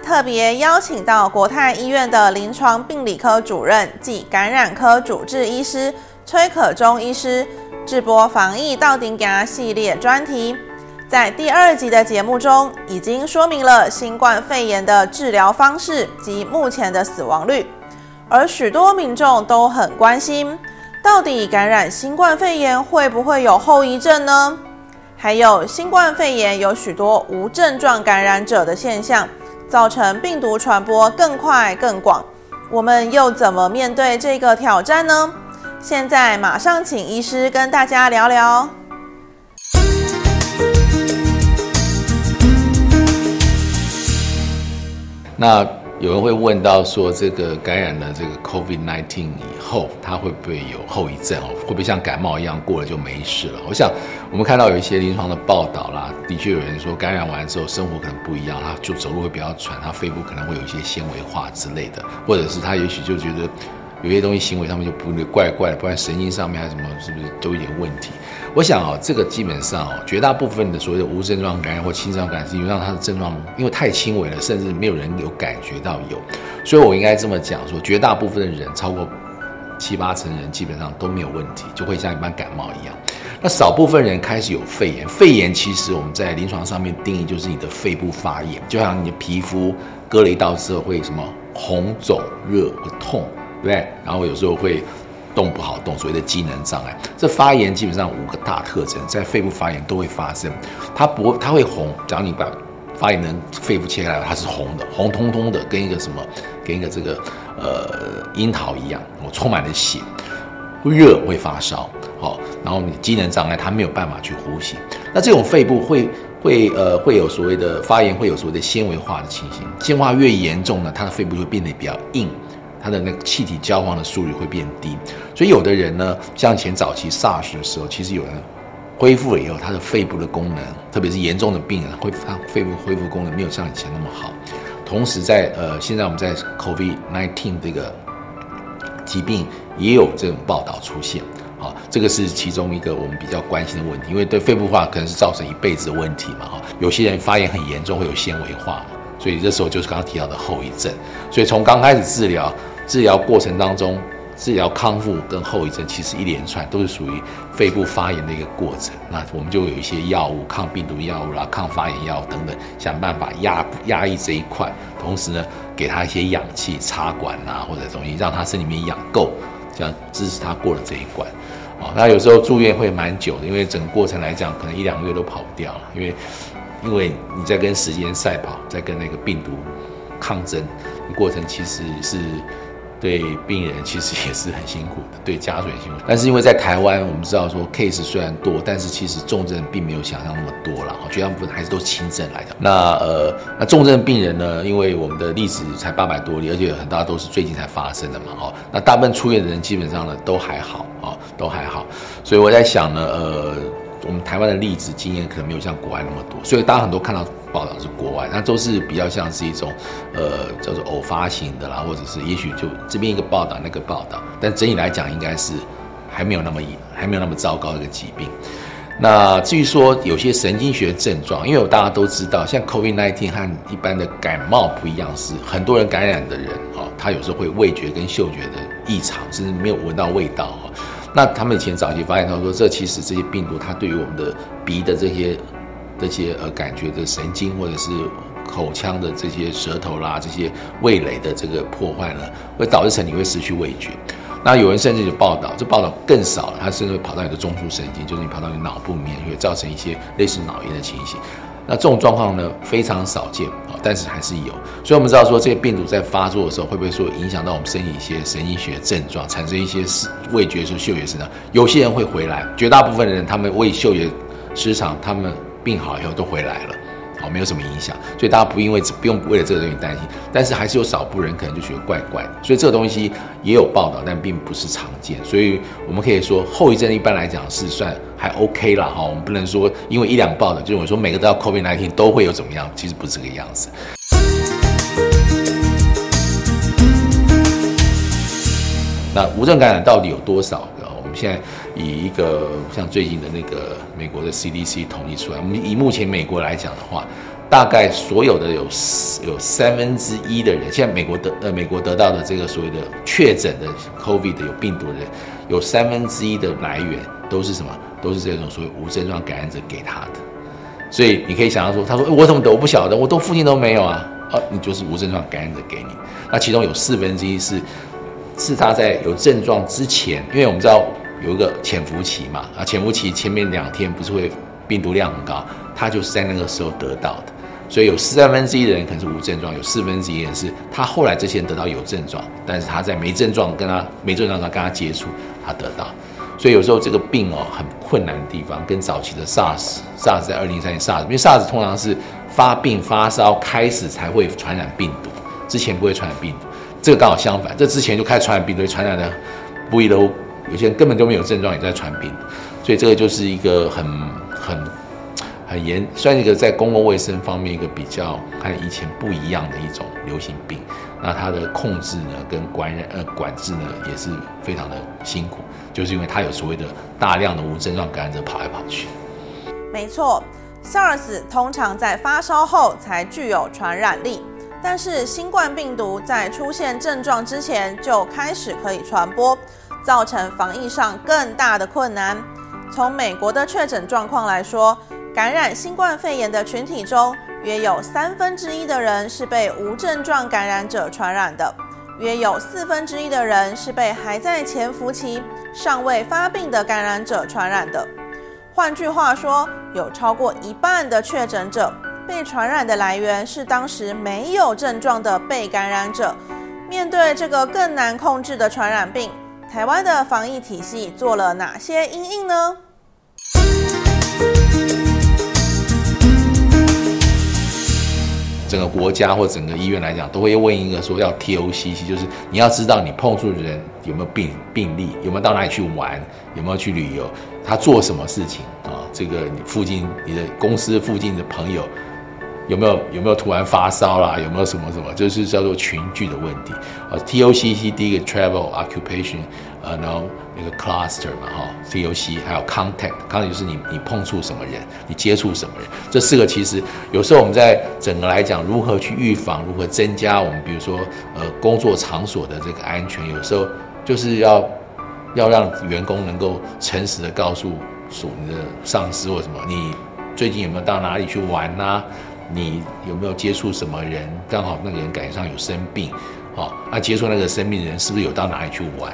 特别邀请到国泰医院的临床病理科主任暨感染科主治医师崔可忠医师，直播防疫到顶家系列专题。在第二集的节目中，已经说明了新冠肺炎的治疗方式及目前的死亡率，而许多民众都很关心，到底感染新冠肺炎会不会有后遗症呢？还有新冠肺炎有许多无症状感染者的现象，造成病毒传播更快更广。我们又怎么面对这个挑战呢？现在马上请医师跟大家聊聊。那有人会问到说，这个感染了这个 COVID-19 以后，它会不会有后遗症哦？会不会像感冒一样过了就没事了？我想，我们看到有一些临床的报道啦，的确有人说感染完之后生活可能不一样，他就走路会比较喘，他肺部可能会有一些纤维化之类的，或者是他也许就觉得有些东西行为上面就不怪怪的，不然神经上面还是什么，是不是都有点问题？我想啊，这个基本上哦，绝大部分的所谓的无症状感染或轻症感染，因为让它的症状因为太轻微了，甚至没有人有感觉到有，所以我应该这么讲说，绝大部分的人超过七八成人基本上都没有问题，就会像一般感冒一样。那少部分人开始有肺炎，肺炎其实我们在临床上面定义就是你的肺部发炎，就像你的皮肤割了一刀之后会什么红肿热会痛，对不对？然后有时候会。动不好动，所谓的机能障碍，这发炎基本上五个大特征，在肺部发炎都会发生。它不，它会红。只要你把发炎的肺部切开来，它是红的，红彤彤的，跟一个什么，跟一个这个呃樱桃一样，我充满了血。热，会发烧，好，然后你机能障碍，它没有办法去呼吸。那这种肺部会会呃会有所谓的发炎，会有所谓的纤维化的情形。纤维化越严重呢，它的肺部就会变得比较硬。它的那个气体交换的速率会变低，所以有的人呢，像前早期 SARS 的时候，其实有人恢复了以后，他的肺部的功能，特别是严重的病人，恢复他肺部恢复功能没有像以前那么好。同时在呃，现在我们在 COVID-19 这个疾病也有这种报道出现，好，这个是其中一个我们比较关心的问题，因为对肺部化可能是造成一辈子的问题嘛，哈，有些人发炎很严重，会有纤维化嘛，所以这时候就是刚刚提到的后遗症，所以从刚开始治疗。治疗过程当中，治疗康复跟后遗症其实一连串都是属于肺部发炎的一个过程。那我们就有一些药物，抗病毒药物啦、抗发炎药等等，想办法压压抑这一块，同时呢，给他一些氧气插管啊或者东西，让他身里面氧够，这样支持他过了这一关。哦，那有时候住院会蛮久的，因为整个过程来讲，可能一两个月都跑不掉，因为因为你在跟时间赛跑，在跟那个病毒抗争，过程其实是。对病人其实也是很辛苦的，对家属也辛苦。但是因为在台湾，我们知道说 case 虽然多，但是其实重症并没有想象那么多了，绝大部分还是都轻症来的。那呃，那重症病人呢？因为我们的例子才八百多例，而且很大都是最近才发生的嘛，哦，那大部分出院的人基本上呢都还好，哦，都还好。所以我在想呢，呃。我们台湾的例子经验可能没有像国外那么多，所以大家很多看到报道是国外，那都是比较像是一种，呃，叫做偶发型的啦，或者是也许就这边一个报道，那个报道，但整体来讲应该是还没有那么还没有那么糟糕的一个疾病。那至于说有些神经学症状，因为大家都知道，像 COVID-19 和一般的感冒不一样，是很多人感染的人哦，他有时候会味觉跟嗅觉的异常，甚至没有闻到味道哈。那他们以前早期发现，他说这其实这些病毒，它对于我们的鼻的这些这些呃感觉的神经，或者是口腔的这些舌头啦，这些味蕾的这个破坏呢，会导致成你会失去味觉。那有人甚至有报道，这报道更少了，它甚至会跑到你的中枢神经，就是你跑到你脑部里面，会造成一些类似脑炎的情形。那这种状况呢，非常少见，但是还是有。所以我们知道说，这些病毒在发作的时候，会不会说影响到我们身体一些神经学症状，产生一些味觉、嗅觉失常？有些人会回来，绝大部分的人，他们味嗅觉失常，他们病好以后都回来了。好，没有什么影响，所以大家不因为不用为了这个东西担心，但是还是有少部分人可能就觉得怪怪的，所以这个东西也有报道，但并不是常见，所以我们可以说后遗症一般来讲是算还 OK 了哈，我们不能说因为一两报的，就是我说每个都要 COVID-19 都会有怎么样，其实不是这个样子。那无症感染到底有多少？个？我们现在以一个像最近的那个美国的 CDC 统计出来，我们以目前美国来讲的话，大概所有的有有三分之一的人，现在美国得呃美国得到的这个所谓的确诊的 COVID 的有病毒的人，有三分之一的来源都是什么？都是这种所谓无症状感染者给他的。所以你可以想象说，他说我怎么得我不晓得，我都附近都没有啊，哦，你就是无症状感染者给你。那其中有四分之一是是他在有症状之前，因为我们知道有一个潜伏期嘛，啊，潜伏期前面两天不是会病毒量很高，他就是在那个时候得到的。所以有三分之一的人可能是无症状，有四分之一人是他后来这些人得到有症状，但是他在没症状跟他没症状上跟他接触，他得到。所以有时候这个病哦很困难的地方，跟早期的 SARS，SARS 在二零一三年 SARS，因为 SARS 通常是发病发烧开始才会传染病毒，之前不会传染病毒。这个刚好相反，这之前就开始传染病毒，传染的不一都有些人根本就没有症状也在传病，所以这个就是一个很很。很严，算一个在公共卫生方面一个比较和以前不一样的一种流行病。那它的控制呢，跟管呃管制呢，也是非常的辛苦，就是因为它有所谓的大量的无症状感染者跑来跑去。没错，SARS 通常在发烧后才具有传染力，但是新冠病毒在出现症状之前就开始可以传播，造成防疫上更大的困难。从美国的确诊状况来说。感染新冠肺炎的群体中，约有三分之一的人是被无症状感染者传染的，约有四分之一的人是被还在潜伏期、尚未发病的感染者传染的。换句话说，有超过一半的确诊者被传染的来源是当时没有症状的被感染者。面对这个更难控制的传染病，台湾的防疫体系做了哪些因应呢？整个国家或整个医院来讲，都会问一个说要 T O C C，就是你要知道你碰触的人有没有病病例，有没有到哪里去玩，有没有去旅游，他做什么事情啊？这个你附近你的公司附近的朋友有没有有没有突然发烧啦？有没有什么什么？就是叫做群聚的问题啊。T O C C 第一个 Travel Occupation。呃，然后那个 cluster 嘛，哈，T O C 还有 contact，contact 就是你你碰触什么人，你接触什么人，这四个其实有时候我们在整个来讲，如何去预防，如何增加我们比如说呃工作场所的这个安全，有时候就是要要让员工能够诚实的告诉所你的上司或什么，你最近有没有到哪里去玩呐？你有没有接触什么人？刚好那个人赶上有生病，哦，那接触那个生病的人是不是有到哪里去玩？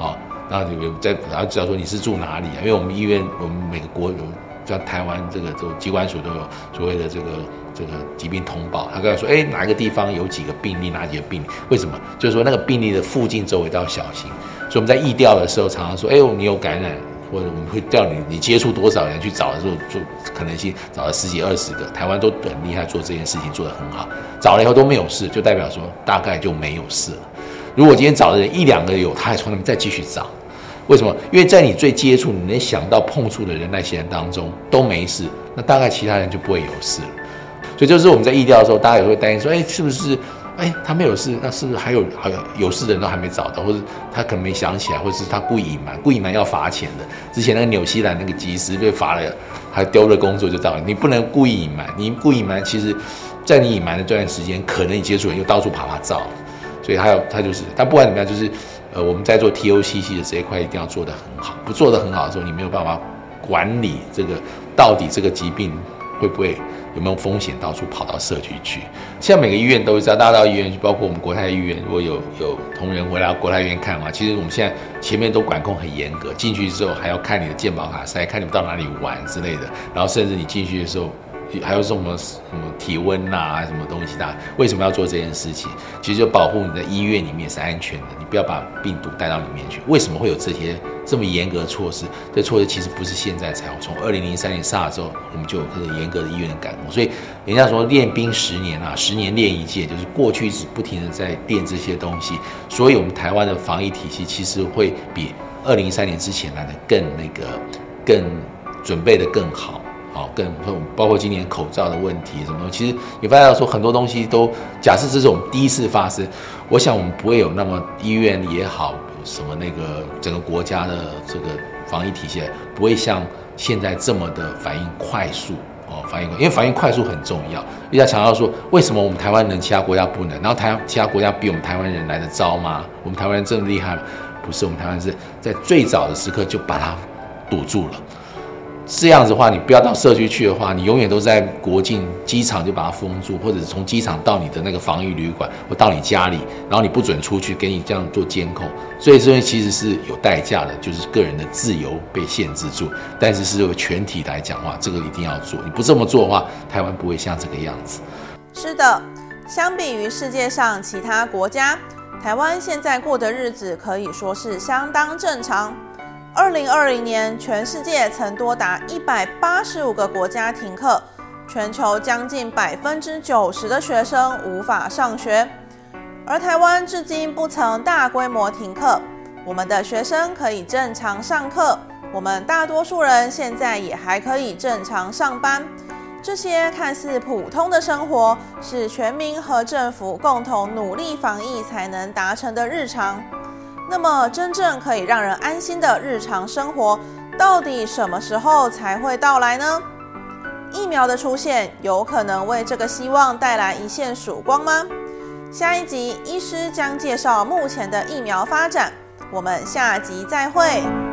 啊，那你有在，然后知道说你是住哪里啊？因为我们医院，我们每个国有，像台湾这个都机关署都有所谓的这个这个疾病通报，他跟他说，哎，哪一个地方有几个病例，哪几个病例？为什么？就是说那个病例的附近周围都要小心。所以我们在疫调的时候，常常说，哎，你有感染，或者我们会调你，你接触多少人去找的时候，就可能性找了十几二十个，台湾都很厉害，做这件事情做得很好。找了以后都没有事，就代表说大概就没有事了。如果今天找的人一两个有，他还从那边再继续找，为什么？因为在你最接触、你能想到碰触的人那些人当中都没事，那大概其他人就不会有事了。所以就是我们在意调的时候，大家也会担心说：，哎，是不是？哎，他没有事，那是不是还有还有有事的人都还没找到，或者他可能没想起来，或者是他故意隐瞒？故意隐瞒要罚钱的。之前那个纽西兰那个技师被罚了，还丢了工作就到了。你不能故意隐瞒，你故意隐瞒，其实，在你隐瞒的这段时间，可能你接触人又到处爬爬照。所以他要他就是，但不管怎么样，就是呃，我们在做 T O C C 的这一块一定要做得很好。不做得很好的时候，你没有办法管理这个到底这个疾病会不会有没有风险到处跑到社区去。现在每个医院都知道，大家到医院去，包括我们国泰医院，如果有有同仁回来国泰医院看的话，其实我们现在前面都管控很严格，进去之后还要看你的健保卡塞，看你们到哪里玩之类的，然后甚至你进去的时候。还有什么什么体温呐，什么东西的？为什么要做这件事情？其实就保护你在医院里面是安全的，你不要把病毒带到里面去。为什么会有这些这么严格的措施？这措施其实不是现在才有，从二零零三年 SARS 之后，我们就有这个严格的医院的感控。所以人家说练兵十年啊，十年练一届，就是过去是不停的在练这些东西。所以我们台湾的防疫体系其实会比二零一三年之前来的更那个，更准备的更好。好，更包括今年口罩的问题什么，其实你发现说很多东西都，假设这是我们第一次发生，我想我们不会有那么医院也好，什么那个整个国家的这个防疫体系不会像现在这么的反应快速，哦，反应因为反应快速很重要。一直强调说，为什么我们台湾人其他国家不能？然后台其他国家比我们台湾人来的糟吗？我们台湾人这么厉害吗？不是，我们台湾是在最早的时刻就把它堵住了。这样子的话，你不要到社区去的话，你永远都在国境机场就把它封住，或者是从机场到你的那个防疫旅馆，或到你家里，然后你不准出去，给你这样做监控。所以这其实是有代价的，就是个人的自由被限制住。但是是为全体来讲的话，这个一定要做。你不这么做的话，台湾不会像这个样子。是的，相比于世界上其他国家，台湾现在过的日子可以说是相当正常。二零二零年，全世界曾多达一百八十五个国家停课，全球将近百分之九十的学生无法上学，而台湾至今不曾大规模停课，我们的学生可以正常上课，我们大多数人现在也还可以正常上班。这些看似普通的生活，是全民和政府共同努力防疫才能达成的日常。那么，真正可以让人安心的日常生活，到底什么时候才会到来呢？疫苗的出现，有可能为这个希望带来一线曙光吗？下一集，医师将介绍目前的疫苗发展。我们下集再会。